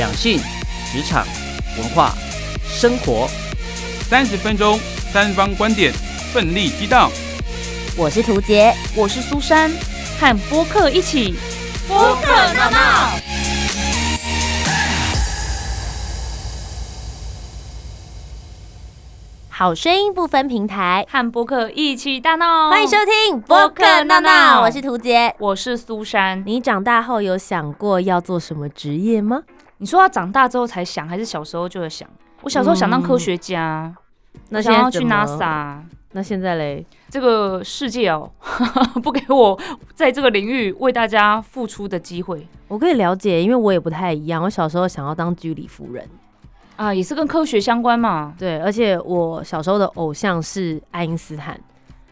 两性、职场、文化、生活，三十分钟，三方观点，奋力激荡。我是涂杰，我是苏珊，和播客一起播客闹闹。好声音不分平台，和播客一起大闹。欢迎收听播客闹闹，我是涂杰，我是苏珊。你长大后有想过要做什么职业吗？你说要长大之后才想，还是小时候就会想？我小时候想当科学家，那想要去 NASA。那现在嘞？这个世界哦，不给我在这个领域为大家付出的机会我可以了解，因为我也不太一样。我小时候想要当居里夫人，啊，也是跟科学相关嘛。对，而且我小时候的偶像是爱因斯坦，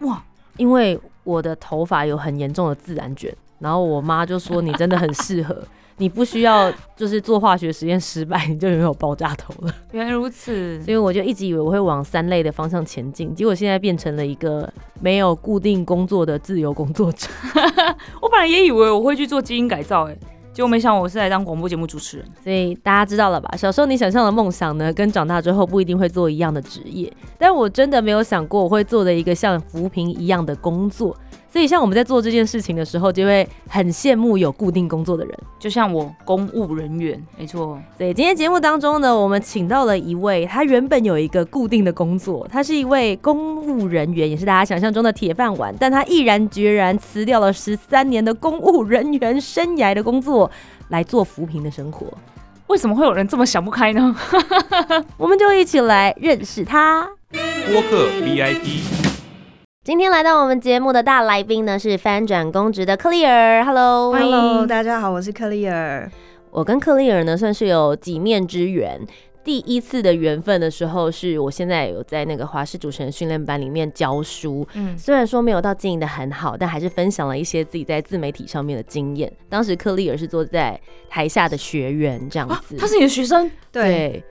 哇，因为我的头发有很严重的自然卷，然后我妈就说你真的很适合，你不需要就是做化学实验失败，你就拥有爆炸头了。原来如此。所以我就一直以为我会往三类的方向前进，结果现在变成了一个没有固定工作的自由工作者。我本来也以为我会去做基因改造，哎，结果没想我是来当广播节目主持人。所以大家知道了吧？小时候你想象的梦想呢，跟长大之后不一定会做一样的职业。但我真的没有想过我会做的一个像扶贫一样的工作。所以像我们在做这件事情的时候，就会很羡慕有固定工作的人。就像我公务人员，没错。所以今天节目当中呢，我们请到了一位，他原本有一个固定的工作，他是一位公务人员，也是大家想象中的铁饭碗，但他毅然决然辞掉了十三年的公务人员生涯的工作，来做扶贫的生活。为什么会有人这么想不开呢？我们就一起来认识他。播客 VIP，今天来到我们节目的大来宾呢是翻转公职的克利尔，Hello，Hello，大家好，我是克利尔。我跟克利尔呢算是有几面之缘。第一次的缘分的时候，是我现在有在那个华视主持人训练班里面教书，嗯，虽然说没有到经营的很好，但还是分享了一些自己在自媒体上面的经验。当时克利尔是坐在台下的学员这样子，他是你的学生，对，对，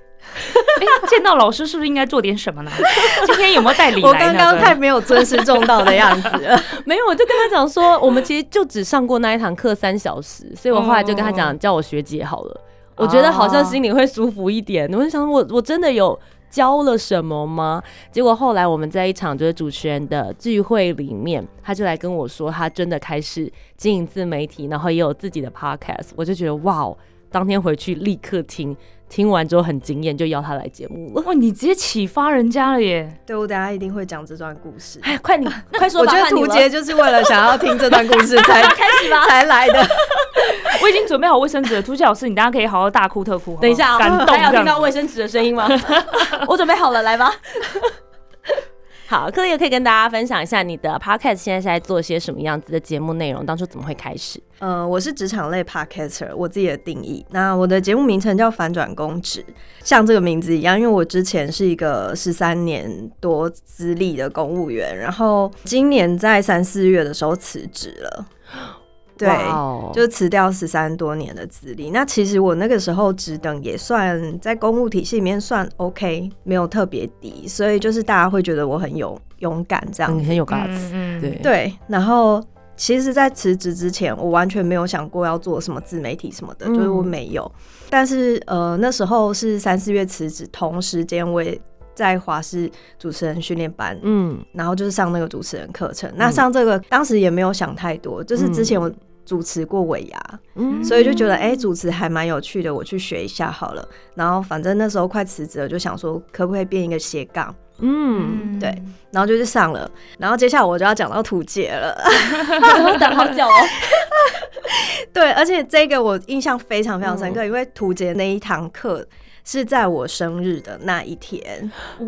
哎，见到老师是不是应该做点什么呢？今天有没有带礼我？刚刚太没有尊师重道的样子了。没有，我就跟他讲说，我们其实就只上过那一堂课三小时，所以我后来就跟他讲，叫我学姐好了。我觉得好像心里会舒服一点。我就想，我我真的有教了什么吗？结果后来我们在一场就是主持人的聚会里面，他就来跟我说，他真的开始经营自媒体，然后也有自己的 podcast。我就觉得哇哦，当天回去立刻听，听完之后很惊艳，就邀他来节目了。哇，你直接启发人家了耶！对我等一下一定会讲这段故事。哎，快你 快说吧，我觉得图杰就是为了想要听这段故事才开始吧才来的。我已经准备好卫生纸了，朱杰老师，你大家可以好好大哭特哭。好好等一下啊，感动还有听到卫生纸的声音吗？我准备好了，来吧。好，克里也可以跟大家分享一下你的 podcast 现在是在做些什么样子的节目内容？当初怎么会开始？呃，我是职场类 podcaster，我自己的定义。那我的节目名称叫反转公职，像这个名字一样，因为我之前是一个十三年多资历的公务员，然后今年在三四月的时候辞职了。对，就辞掉十三多年的资历。那其实我那个时候职等也算在公务体系里面算 OK，没有特别低，所以就是大家会觉得我很有勇敢这样很有 guts，、嗯对，对，然后其实，在辞职之前，我完全没有想过要做什么自媒体什么的，嗯就是我没有。但是呃，那时候是三四月辞职，同时间我也在华视主持人训练班，嗯，然后就是上那个主持人课程。那上这个当时也没有想太多，就是之前我主持过尾牙，嗯。所以就觉得哎、主持还蛮有趣的，我去学一下好了。然后反正那时候快辞职了，就想说可不可以变一个斜杠，嗯，对然后就去上了。然后接下来我就要讲到图杰了，等好久哦，对，而且这个我印象非常非常深嗯刻，因为图杰那一堂课。是在我生日的那一天，哇，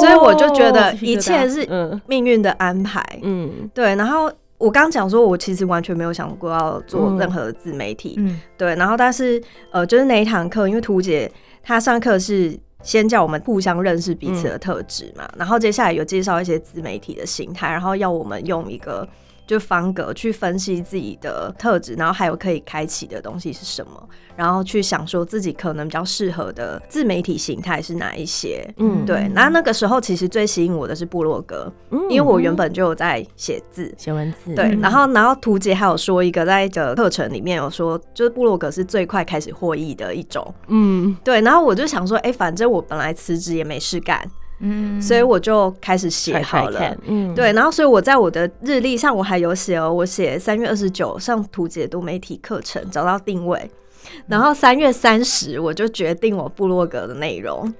所以我就觉得一切是嗯。命运的安排。嗯。对，然后我刚讲说，我其实完全没有想过要做嗯任何的自媒体，嗯对。然后但是呃，就是那一堂课，因为图姐她上课是先叫我们互相认识彼此的特质嘛，然后接下来有介绍一些自媒体的形态，然后要我们用一个。就方格去分析自己的特质，然后还有可以开启的东西是什么，然后去想说自己可能比较适合的自媒体形态是哪一些。嗯。对，那那个时候其实最吸引我的是部落格，因为我原本就有在写字，写文字，对，嗯然后然后图姐还有说一个在一个课程里面有说，就是部落格是最快开始获益的一种，嗯，对，然后我就想说，哎、反正我本来辞职也没事干，嗯。所以我就开始写好了。嗯，对，然后所以我在我的日历上我还有写哦，我写三月二十九上图解多媒体课程找到定位，然后三月三十我就决定我部落格的内容，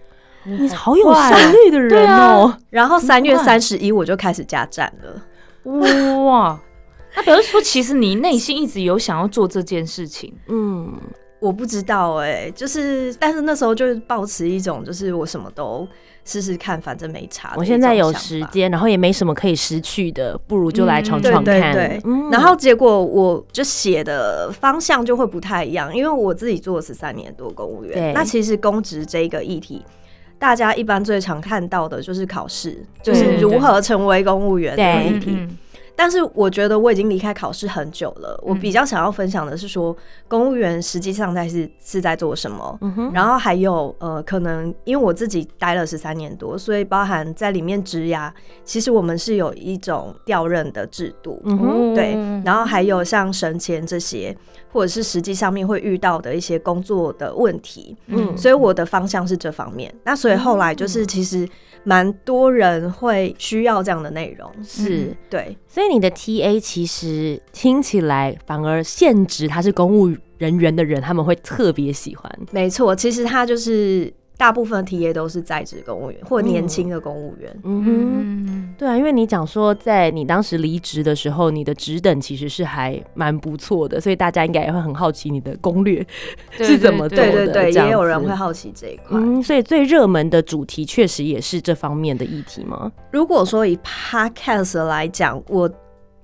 你好有快效率的人哦，然后三月三十一我就开始加站了。哇，那表示说，其实你内心一直有想要做这件事情。嗯，我不知道哎、就是，但是那时候就是抱持一种，就是我什么都试试看，反正没差。我现在有时，间，然后也没什么可以失去的，不如就来闯对闯看。对对。嗯然后结果我就写的方向就会不太一样，因为我自己做了十三年多公务对员，那其实公职这一个议题。大家一般最常看到的就是考试，就是如何成为公务员这个对议题。嗯但是我觉得我已经离开考试很久了，我嗯。比较想要分享的是说，公务员实际上在是是在做什么，然后还有呃，可能因为我自己待了十三年多，所以包含在里面职涯，其实我们是有一种调任的制度，嗯哼，对，然后还有像升迁这些，或者是实际上面会遇到的一些工作的问题，嗯。所以我的方向是这方面。那所以后来就是其实蛮多人会需要这样的内容，是。对，所以你的 TA 其实听起来反而现职他是公务人员的人，他们会特别喜欢。没错，其实他就是大部分 TA 都是在职公务员或年轻的公务员。嗯哼，嗯对啊，因为你讲说在你当时离职的时候，你的职等其实是还蛮不错的，所以大家应该也会很好奇你的攻略是怎么做的。对对对，也有人子会好奇这一块。嗯，所以最热门的主题确实也是这方面的议题吗？如果说以 podcast 来讲，我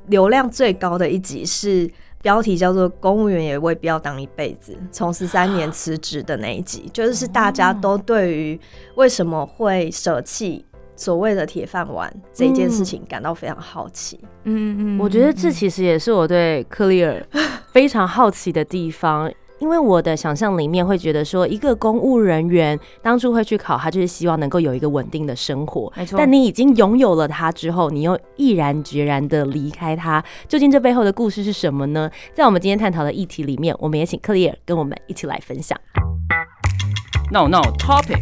流量最高的一集是标题叫做“公务员也未必要当一辈子”，从十三年辞职的那一集，就是大家都对于为什么会舍弃所谓的铁饭碗这件事情感到非常好奇。嗯我觉得这其实也是我对克利尔 非常好奇的地方。因为我的想象里面会觉得说，一个公务人员当初会去考，他就是希望能够有一个稳定的生活。没错，但你已经拥有了他之后，你又毅然决然的离开他，究竟这背后的故事是什么呢？在我们今天探讨的议题里面，我们也请克里尔跟我们一起来分享。闹闹 Topic。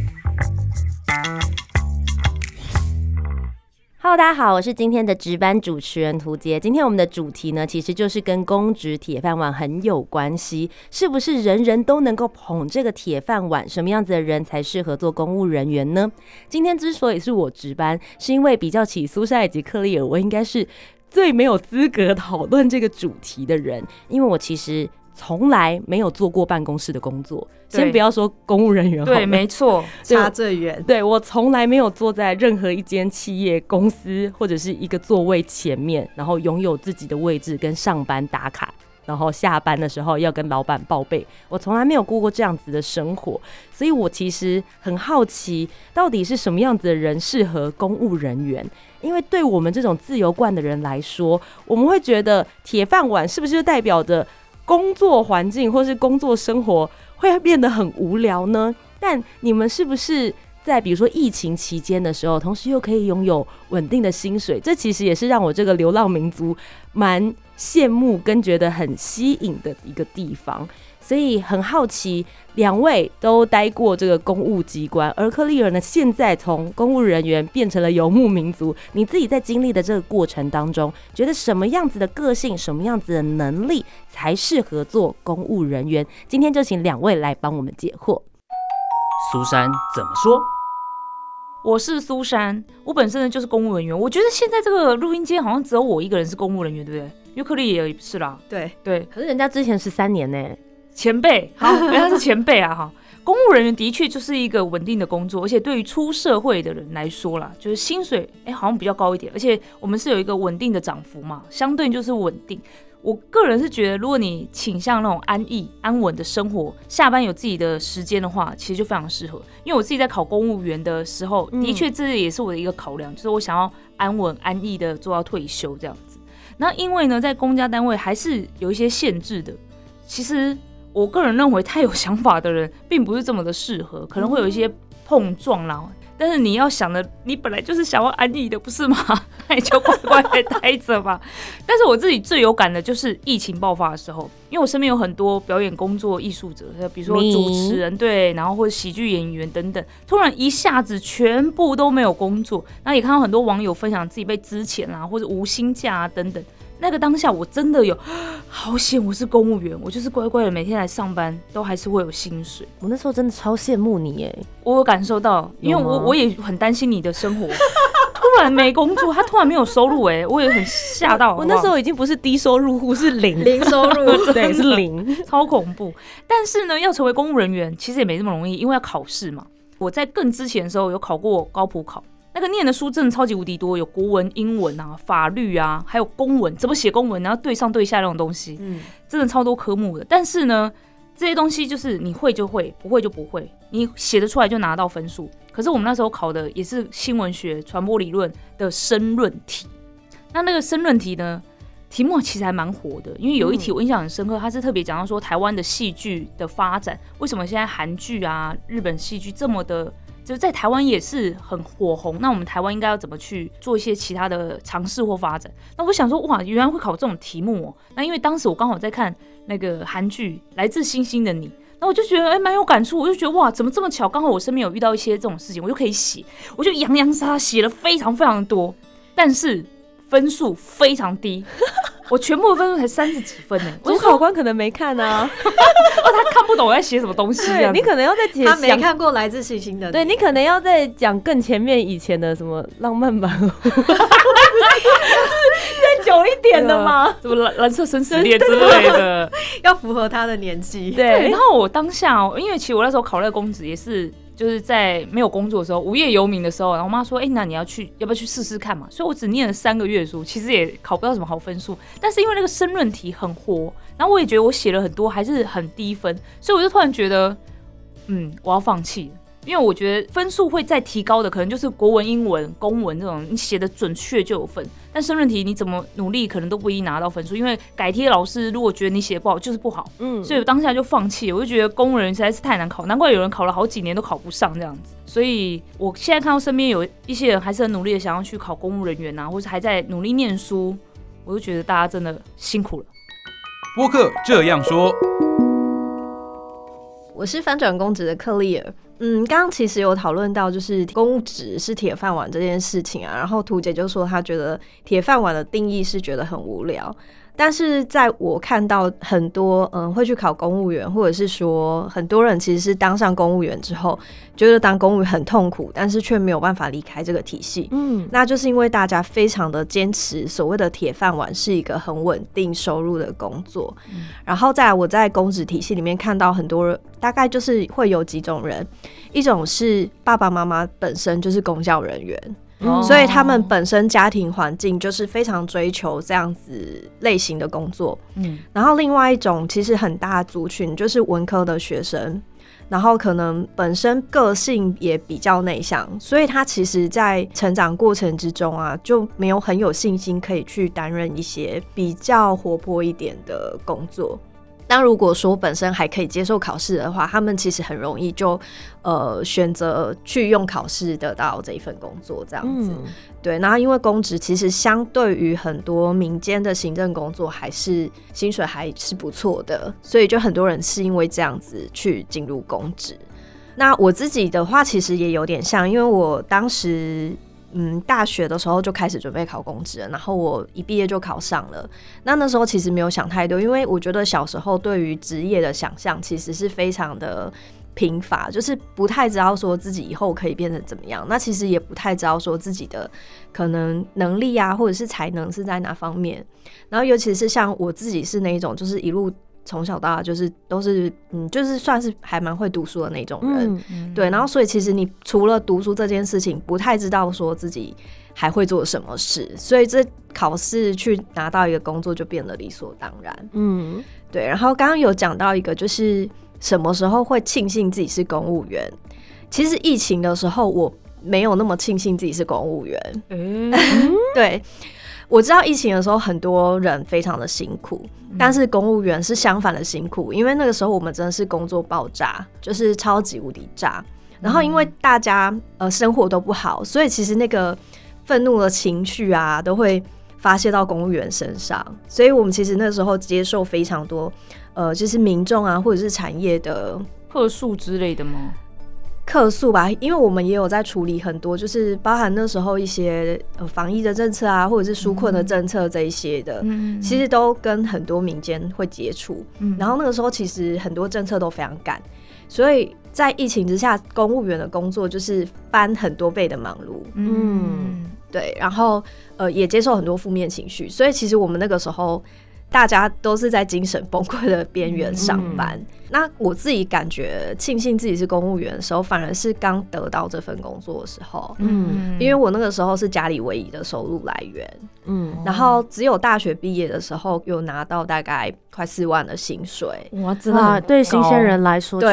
Hello，大家好，我是今天的值班主持人涂杰。今天我们的主题呢，其实就是跟公职铁饭碗很有关系，是不是人人都能够捧这个铁饭碗？什么样子的人才适合做公务人员呢？今天之所以是我值班，是因为比较起苏珊以及克利尔，我应该是最没有资格讨论这个主题的人，因为我其实。从来没有做过办公室的工作，先不要说公务人员对，没错，差最远，对我从来没有坐在任何一间企业公司或者是一个座位前面，然后拥有自己的位置跟上班打卡，然后下班的时候要跟老板报备。我从来没有过过这样子的生活，所以我其实很好奇，到底是什么样子的人适合公务人员？因为对我们这种自由惯的人来说，我们会觉得铁饭碗是不是就代表着工作环境或是工作生活会变得很无聊呢？但你们是不是在比如说疫情期间的时候，同时又可以拥有稳定的薪水？这其实也是让我这个流浪民族蛮羡慕跟觉得很吸引的一个地方。所以很好奇，两位都待过这个公务机关，而克利尔呢，现在从公务人员变成了游牧民族。你自己在经历的这个过程当中，觉得什么样子的个性、什么样子的能力才适合做公务人员？今天就请两位来帮我们解惑。苏珊怎么说？我是苏珊，我本身呢就是公务人员。我觉得现在这个录音间好像只有我一个人是公务人员，对不对？尤克里也是啦，对，对，可是人家之前是三年呢，前辈，好，原来是前辈啊，哈。公务人员的确就是一个稳定的工作，而且对于出社会的人来说啦，就是薪水哎好像比较高一点，而且我们是有一个稳定的涨幅嘛，相对就是稳定。我个人是觉得，如果你倾向那种安逸、安稳的生活，下班有自己的时间的话，其实就非常适合。因为我自己在考公务员的时候，的确这也是我的一个考量，就是我想要安稳、安逸的做到退休这样子。那因为呢，在公家单位还是有一些限制的。其实我个人认为，太有想法的人并不是这么的适合，可能会有一些碰撞啦。但是你要想的，你本来就是想要安逸的，不是吗？那你就乖乖的待着吧。但是我自己最有感的就是疫情爆发的时候，因为我身边有很多表演工作艺术者，比如说主持人对，然后或者喜剧演员等等，突然一下子全部都没有工作。那也看到很多网友分享自己被资遣啊，或者无薪假啊等等。那个当下我真的有 好险，我是公务员，我就是乖乖的每天来上班，都还是会有薪水。我那时候真的超羡慕你耶，我有感受到，因为我我也很担心你的生活，突然没工作，他突然没有收入，哎，我也很吓到。我那时候已经不是低收入户，是零零收入，对，是零，超恐怖。但是呢，要成为公务人员其实也没这么容易，因为要考试嘛。我在更之前的时候有考过高普考。那个念的书真的超级无敌多，有国文、英文啊、法律啊，还有公文，怎么写公文，然后对上对下那种东西，嗯，真的超多科目的。但是呢，这些东西就是你会就会，不会就不会，你写得出来就拿到分数。可是我们那时候考的也是新闻学、传播理论的申论题。那那个申论题呢，题目其实还蛮火的，因为有一题我印象很深刻，它是特别讲到说台湾的戏剧的发展，为什么现在韩剧啊、日本戏剧这么的。就在台湾也是很火红，那我们台湾应该要怎么去做一些其他的尝试或发展？那我想说，哇，原来会考这种题目哦。那因为当时我刚好在看那个韩剧《来自星星的你》，那我就觉得哎蛮有感触，我就觉得哇，怎么这么巧？刚好我身边有遇到一些这种事情，我就可以写，我就洋洋洒洒写了非常非常多，但是分数非常低。我全部的分数才三十几分呢，主考官可能没看啊，哦，他看不懂我在写什么东西啊。你可能要在他没看过《来自星星的》，对你可能要再讲更前面以前的什么浪漫版，再久一点的吗？什么蓝蓝色生死恋之类的，要符合他的年纪。对，然后我当下，因为其实我那时候考那个公职也是。就是在没有工作的时候，无业游民的时候，然后我妈说：“哎，那你要去，要不要去试试看嘛？”所以，我只念了三个月书，其实也考不到什么好分数。但是因为那个申论题很活，然后我也觉得我写了很多还是很低分，所以我就突然觉得，嗯，我要放弃。因为我觉得分数会再提高的，可能就是国文、英文、公文这种，你写的准确就有分。但申论题你怎么努力，可能都不一定拿到分数。因为改题老师如果觉得你写的不好，就是不好。嗯，所以我当下就放弃。我就觉得公务员实在是太难考，难怪有人考了好几年都考不上这样子。所以我现在看到身边有一些人还是很努力的想要去考公务人员啊，或是还在努力念书，我就觉得大家真的辛苦了。播客这样说，我是翻转公职的克利尔。嗯，刚刚其实有讨论到，就是公务纸是铁饭碗这件事情啊。然后图姐就说，她觉得铁饭碗的定义是觉得很无聊。但是在我看到很多嗯会去考公务员，或者是说很多人其实是当上公务员之后，觉得当公务员很痛苦，但是却没有办法离开这个体系。嗯，那就是因为大家非常的坚持所谓的铁饭碗是一个很稳定收入的工作。然后在我在公职体系里面看到很多，大概就是会有几种人，一种是爸爸妈妈本身就是公教人员。所以他们本身家庭环境就是非常追求这样子类型的工作，嗯，然后另外一种其实很大族群就是文科的学生，然后可能本身个性也比较内向，所以他其实在成长过程之中啊，就没有很有信心可以去担任一些比较活泼一点的工作。但如果说本身还可以接受考试的话，他们其实很容易就呃选择去用考试得到这一份工作，这样子。对，然后因为公职其实相对于很多民间的行政工作，还是薪水还是不错的，所以就很多人是因为这样子去进入公职。那我自己的话，其实也有点像，因为我当时。嗯，大学的时候就开始准备考公职，然后我一毕业就考上了。那那时候其实没有想太多，因为我觉得小时候对于职业的想象其实是非常的贫乏，就是不太知道说自己以后可以变成怎么样。那其实也不太知道说自己的可能能力啊，或者是才能是在哪方面。然后尤其是像我自己是那一种，就是一路从小到大就是都是嗯，就是算是还蛮会读书的那种人。嗯对，然后所以其实你除了读书这件事情，不太知道说自己还会做什么事，所以这考试去拿到一个工作就变得理所当然。嗯对，然后刚刚有讲到一个，就是什么时候会庆幸自己是公务员。其实疫情的时候，我没有那么庆幸自己是公务员。嗯，对，我知道疫情的时候很多人非常的辛苦，但是公务员是相反的辛苦，因为那个时候我们真的是工作爆炸，就是超级无敌炸。然后因为大家呃生活都不好，所以其实那个愤怒的情绪啊都会发泄到公务员身上，所以我们其实那时候接受非常多呃就是民众啊或者是产业的客诉之类的吗？客诉吧，因为我们也有在处理很多，就是包含那时候一些呃防疫的政策啊，或者是纾困的政策这一些的，嗯其实都跟很多民间会接触。嗯然后那个时候其实很多政策都非常赶，所以在疫情之下，公务员的工作就是翻很多倍的忙碌。嗯对，然后呃也接受很多负面情绪，所以其实我们那个时候大家都是在精神崩溃的边缘上班。那我自己感觉庆幸自己是公务员的时候，反而是刚得到这份工作的时候，嗯因为我那个时候是家里唯一的收入来源，嗯，然后只有大学毕业的时候有拿到大概快四万的薪水。哇，真的哇，很对新鲜人来说，是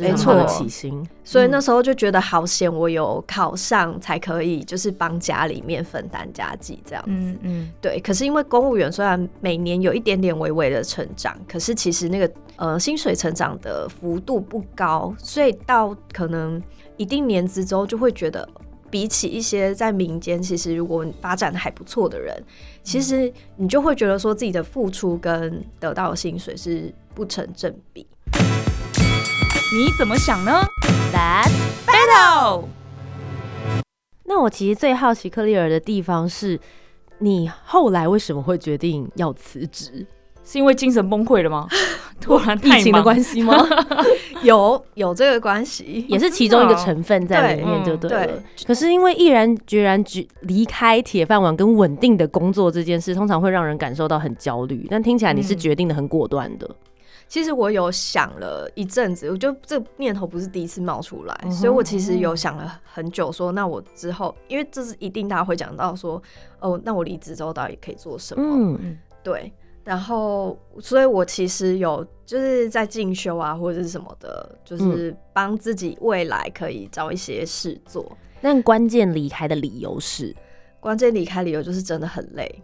没很好的错起薪。所以那时候就觉得好险，我有考上才可以，就是帮家里面分担家计这样子。嗯嗯对，可是因为公务员虽然每年有一点点微微的成长，可是其实那个呃薪水成长的幅度不高，所以到可能一定年资之后，就会觉得比起一些在民间，其实如果发展的还不错的人，其实你就会觉得说自己的付出跟得到的薪水是不成正比。你怎么想呢？Let's battle。那我其实最好奇克利尔的地方是，你后来为什么会决定要辞职？是因为精神崩溃了吗？突然疫情的，关系吗？有有这个关系，也是其中一个成分在里面，就对了。对可是因为毅然决然决离开铁饭碗跟稳定的工作这件事，通常会让人感受到很焦虑。但听起来你是嗯决定的很果断的。其实我有想了一阵子，我就这个念头不是第一次冒出来，嗯所以我其实有想了很久，说那我之后，因为这是一定大家会讲到说，哦，那我离职之后到底可以做什么？嗯。对，然后所以我其实有就是在进修啊或者是什么的，就是帮自己未来可以找一些事做。但关键离开的理由是，关键离开理由就是真的很累，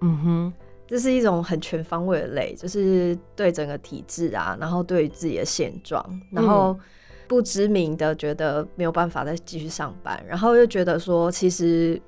嗯哼，这是一种很全方位的累，就是对整个体制啊，然后对于自己的现状，然后不知名的觉得没有办法再继续上班，然后又觉得说，其实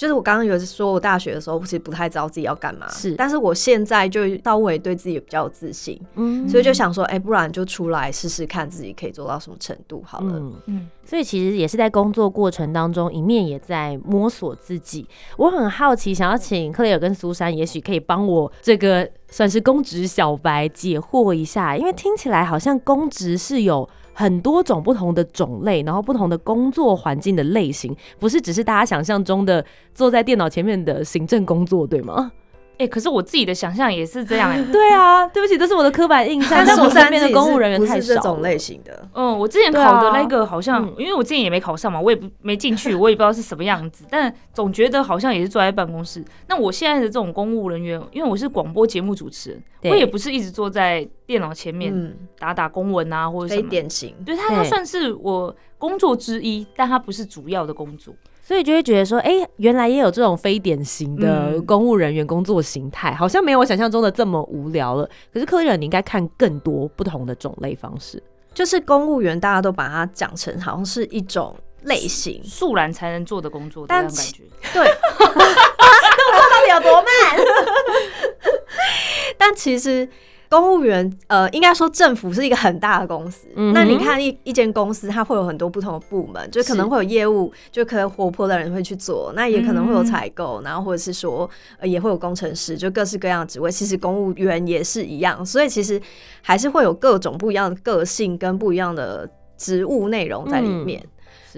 就是我刚刚有说，我大学的时候其实不太知道自己要干嘛，是但是我现在就稍微对自己比较有自信，嗯所以就想说，哎、不然就出来试试看自己可以做到什么程度好了。嗯嗯所以其实也是在工作过程当中，一面也在摸索自己。我很好奇，想要请克雷尔跟苏珊，也许可以帮我这个算是公职小白解惑一下，因为听起来好像公职是有。很多种不同的种类，然后不同的工作环境的类型，不是只是大家想象中的坐在电脑前面的行政工作，对吗？哎、可是我自己的想象也是这样哎、对啊，对不起，这是我的刻板印象。但但是我我身边的公务人员不太少了是这种类型的，嗯，我之前考的啊那个好像，嗯因为我之前也没考上嘛，我也不没进去，我也不知道是什么样子，但总觉得好像也是坐在办公室。那我现在的这种公务人员，因为我是广播节目主持人，我也不是一直坐在电脑前面嗯，打打公文啊或者什非么。典型。对，他，他算是我工作之一，但他不是主要的工作。所以就会觉得说，哎、原来也有这种非典型的嗯公务人员工作形态，好像没有我想象中的这么无聊了。可是科人，你应该看更多不同的种类方式。就是公务员，大家都把它讲成好像是一种类型，素然才能做的工作，这但其样感觉。对，到底有多慢？但其实公务员，呃，应该说政府是一个很大的公司。嗯那你看一一间公司，它会有很多不同的部门，就可能会有业务，就可能活泼的人会去做，那也可能会有采购，然后或者是说、呃、也会有工程师，就各式各样的职位。其实公务员也是一样，所以其实还是会有各种不一样的个性跟不一样的职务内容在里面。是，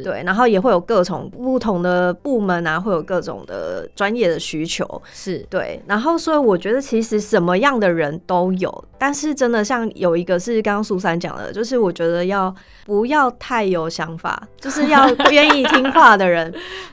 对，然后也会有各种不同的部门啊，会有各种的专业的需求，是，对，然后所以我觉得其实什么样的人都有，但是真的像有一个是刚刚苏珊讲的，就是我觉得要不要太有想法，就是要 愿意听话的人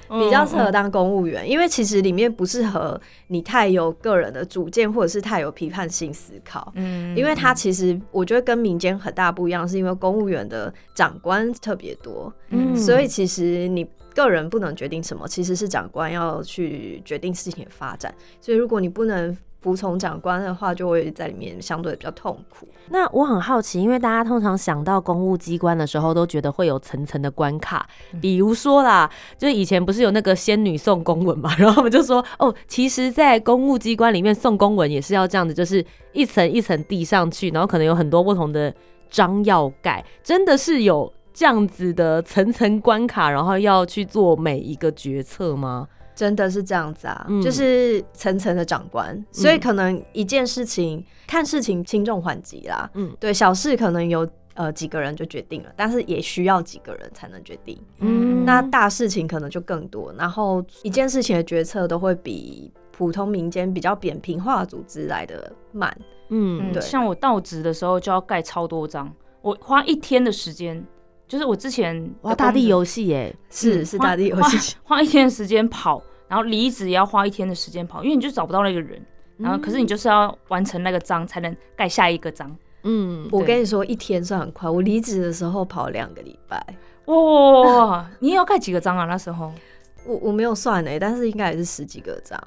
比较适合当公务员，因为其实里面不适合你太有个人的主见，或者是太有批判性思考。嗯因为他其实我觉得跟民间很大不一样，是因为公务员的长官特别多，嗯所以其实你个人不能决定什么，其实是长官要去决定事情的发展。所以如果你不能服从长官的话，就会在里面相对比较痛苦。那我很好奇，因为大家通常想到公务机关的时候，都觉得会有层层的关卡，比如说啦，就是以前不是有那个仙女送公文嘛，然后我们就说，哦，其实，在公务机关里面送公文也是要这样子，就是一层一层递上去，然后可能有很多不同的章要盖，真的是有这样子的层层关卡，然后要去做每一个决策吗？真的是这样子啊，嗯就是层层的长官，所以可能一件事情看事情轻重缓急啦。嗯嗯，对，小事可能有呃几个人就决定了，但是也需要几个人才能决定。嗯那大事情可能就更多，然后一件事情的决策都会比普通民间比较扁平化的组织来的慢。嗯嗯，对像我到职的时候就要盖超多章，我花一天的时间，就是我之前的哇，大地游戏耶，是、嗯是大地游戏，花一天的时间跑，然后离职也要花一天的时间跑，因为你就找不到那个人，然后可是你就是要完成那个章才能盖下一个章。嗯，我跟你说，一天算很快。我离职的时候跑两个礼拜，哇，你也要盖几个章啊？那时候，我我没有算诶、但是应该也是十几个章。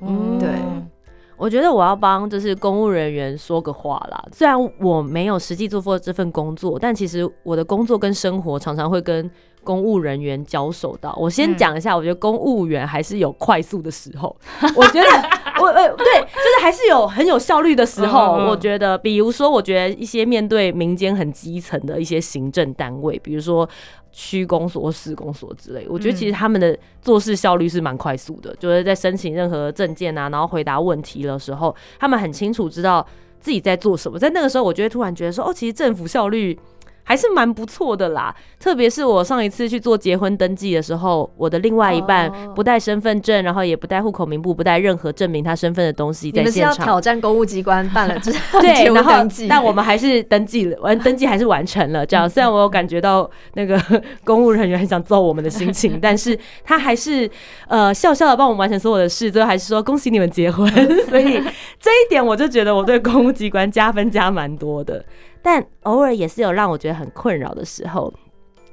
嗯对我觉得我要帮就是公务人员说个话啦。虽然我没有实际做过这份工作，但其实我的工作跟生活常常会跟公务人员交手到。我先嗯讲一下，我觉得公务员还是有快速的时候。我觉得我呃对，就是还是有很有效率的时候。我觉得，比如说，我觉得一些面对民间很基层的一些行政单位，比如说。区公所、市公所之类，我觉得其实他们的做事效率是蛮快速的，就是在申请任何证件啊，然后回答问题的时候，他们很清楚知道自己在做什么。在那个时候，我就会突然觉得说，哦，其实政府效率还是蛮不错的啦。特别是我上一次去做结婚登记的时候，我的另外一半哦不带身份证，然后也不带户口名簿，不带任何证明他身份的东西在现场。要挑战公务机关办了之后 对，然后，但我们还是登记了，完登记还是完成了。这样，虽然我有感觉到那个公务人员很想揍我们的心情，但是他还是呃笑笑的帮我们完成所有的事，最后还是说恭喜你们结婚。所以这一点我就觉得我对公务机关加分加蛮多的，但偶尔也是有让我觉得很困扰的时候。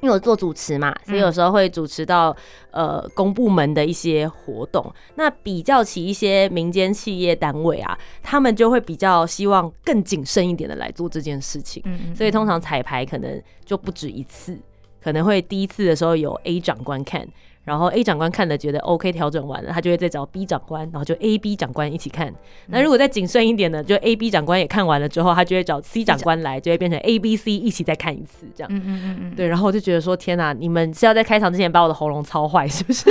因为我做主持嘛，所以有时候会主持到呃公部门的一些活动。那比较起一些民间企业单位啊，他们就会比较希望更谨慎一点的来做这件事情。嗯所以通常彩排可能就不止一次，可能会第一次的时候有 A 长官看，然后 A 长官看了觉得 OK 调整完了，他就会再找 B 长官，然后就 A、B 长官一起看。那如果再谨慎一点呢，就 A、B 长官也看完了之后，他就会找 C 长官来，就会变成 A、B、C 一起再看一次这样。嗯嗯嗯嗯，对，然后我就觉得说，天哪，你们是要在开场之前把我的喉咙操坏，是不是？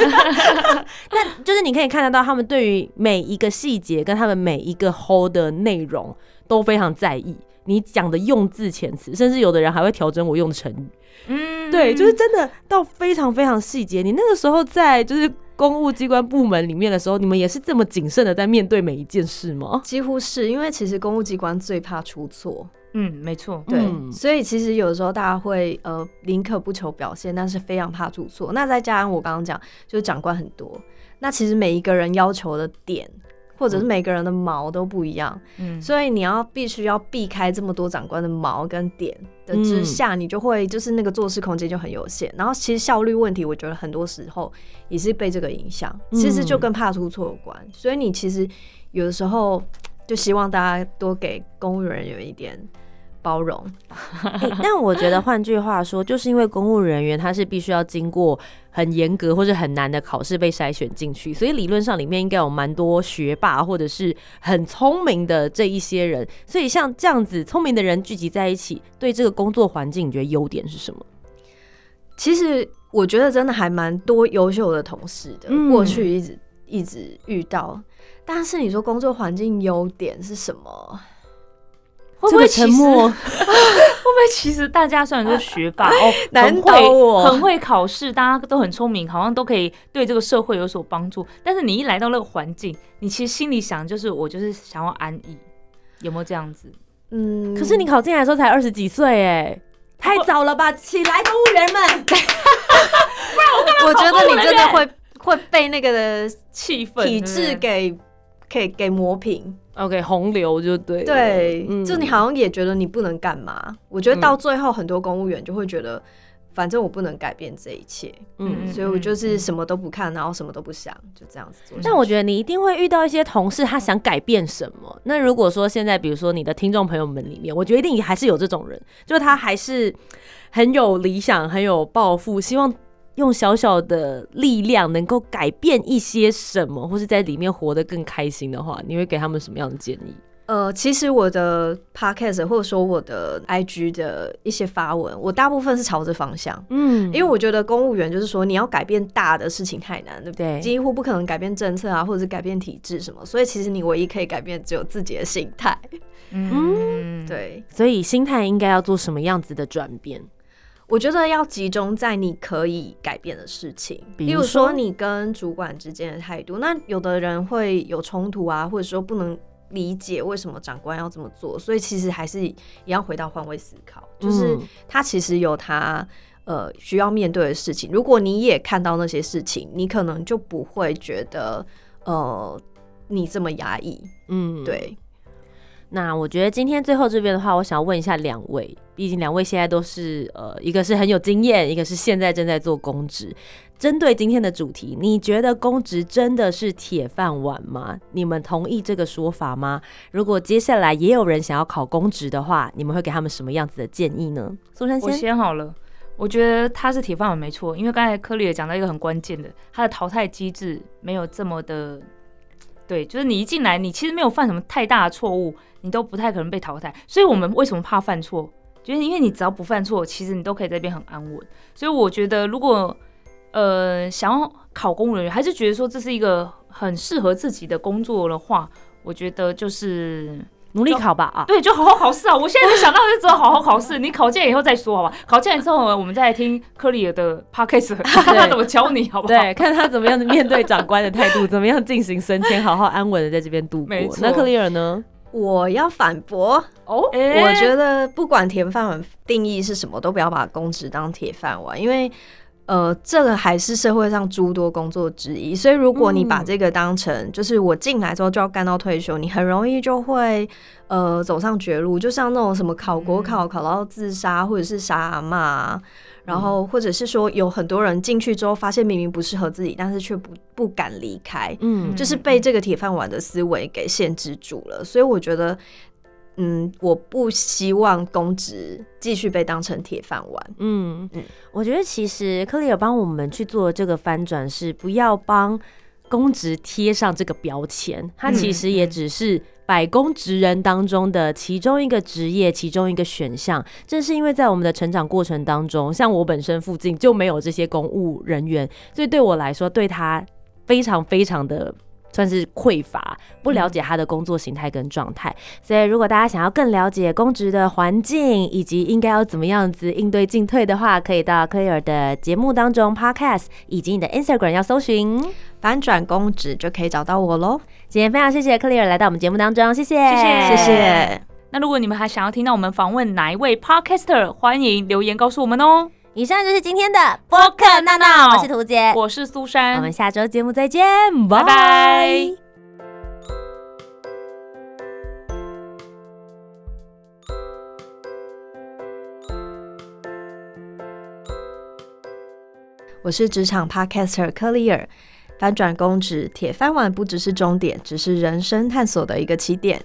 那就是你可以看得到，他们对于每一个细节跟他们每一个 hold 的内容都非常在意。你讲的用字遣词，甚至有的人还会调整我用的成语。嗯，对，就是真的到非常非常细节。你那个时候在就是公务机关部门里面的时候，你们也是这么谨慎的在面对每一件事吗？几乎是因为其实公务机关最怕出错，嗯，没错，对，嗯所以其实有的时候大家会呃宁可不求表现，但是非常怕出错。那再加上我刚刚讲，就是长官很多，那其实每一个人要求的点。或者是每个人的毛都不一样，嗯，所以你要必须要避开这么多长官的毛跟点的之下，你就会就是那个做事空间就很有限。然后其实效率问题，我觉得很多时候也是被这个影响，其实就跟怕出错有关。所以你其实有的时候就希望大家多给公务人员一点包容。欸但我觉得，换句话说，就是因为公务人员他是必须要经过很严格或者很难的考试被筛选进去，所以理论上里面应该有蛮多学霸或者是很聪明的这一些人。所以像这样子聪明的人聚集在一起，对这个工作环境，你觉得优点是什么？其实我觉得真的还蛮多优秀的同事的，嗯过去一直一直遇到。但是你说工作环境优点是什么？会不会沉默？会不会其实大家虽然说学霸 哦，难很会倒我很会考试，大家都很聪明，好像都可以对这个社会有所帮助。但是你一来到那个环境，你其实心里想就是我就是想要安逸，有没有这样子？嗯，可是你考进来的时候才二十几岁，哎，太早了吧？起来，公务员们！我觉得你真的会会被那个的气氛体制给给给磨平。OK，洪流就对，对，嗯就你好像也觉得你不能干嘛。我觉得到最后，很多公务员就会觉得，反正我不能改变这一切，嗯。所以我就是什么都不看，然后什么都不想，就这样子做。但我觉得你一定会遇到一些同事，他想改变什么。那如果说现在，比如说你的听众朋友们里面，我觉得一定还是有这种人，就是他还是很有理想、很有抱负，希望用小小的力量能够改变一些什么，或是在里面活得更开心的话，你会给他们什么样的建议？呃，其实我的 podcast 或者说我的 IG 的一些发文，我大部分是朝着方向。嗯，因为我觉得公务员就是说，你要改变大的事情太难，对不对？对几乎不可能改变政策啊，或者是改变体制什么。所以其实你唯一可以改变只有自己的心态。嗯，对，所以心态应该要做什么样子的转变？我觉得要集中在你可以改变的事情，比如说你跟主管之间的态度。那有的人会有冲突啊，或者说不能理解为什么长官要这么做，所以其实还是也要回到换位思考，就是嗯他其实有他。呃，需要面对的事情，如果你也看到那些事情，你可能就不会觉得呃你这么压抑。嗯，对，那我觉得今天最后这边的话，我想要问一下两位，毕竟两位现在都是呃，一个是很有经验，一个是现在正在做公职。针对今天的主题，你觉得公职真的是铁饭碗吗？你们同意这个说法吗？如果接下来也有人想要考公职的话，你们会给他们什么样子的建议呢？苏珊我，先好了。我觉得他是铁饭碗没错，因为刚才科里也讲到一个很关键的，他的淘汰机制没有这么的，对，就是你一进来，你其实没有犯什么太大的错误，你都不太可能被淘汰。所以我们为什么怕犯错？就是因为你只要不犯错，其实你都可以在这边很安稳。所以我觉得，如果呃想要考公务员，还是觉得说这是一个很适合自己的工作的话，我觉得就是努力考吧啊！对，就好好考试啊！我现在就想到就只有好好考试，你考进来以后再说，好吧？考进来之后，我们再来听科里尔的 podcast，看他怎么教你，好不好？对，看他怎么样的面对长官的态度，怎么样进行升迁，好好安稳的在这边度过那克里尔呢？我要反驳，哦，我觉得不管铁饭碗定义是什么，都不要把公职当铁饭碗，因为呃，这个还是社会上诸多工作之一。所以如果你把这个当成就是我进来之后就要干到退休，你很容易就会呃走上绝路，就像那种什么考国考考到自杀，或者是杀阿嬷啊。然后，或者是说，有很多人进去之后，发现明明不适合自己，但是却不不敢离开，嗯，就是被这个铁饭碗的思维给限制住了。所以我觉得，嗯，我不希望公职继续被当成铁饭碗。嗯嗯我觉得其实克里尔帮我们去做这个翻转，是不要帮公职贴上这个标签，它其实也只是百公职人当中的其中一个职业，其中一个选项。正是因为在我们的成长过程当中，像我本身附近就没有这些公务人员，所以对我来说，对他非常非常的。算是匮乏，不了解他的工作形态跟状态，所以如果大家想要更了解公职的环境以及应该要怎么样子应对进退的话，可以到 Clear 的节目当中 Podcast 以及你的 Instagram 要搜寻。反转公职就可以找到我喽。今天非常谢谢 Clear 来到我们节目当中，谢谢，谢谢谢谢。那如果你们还想要听到我们访问哪一位 podcaster，欢迎留言告诉我们哦。以上就是今天的播客闹闹，我是涂杰，我是苏珊我们，下周节目再见，拜拜拜。我是职场 Podcaster 科里尔。翻转公职，铁饭碗不只是终点，只是人生探索的一个起点。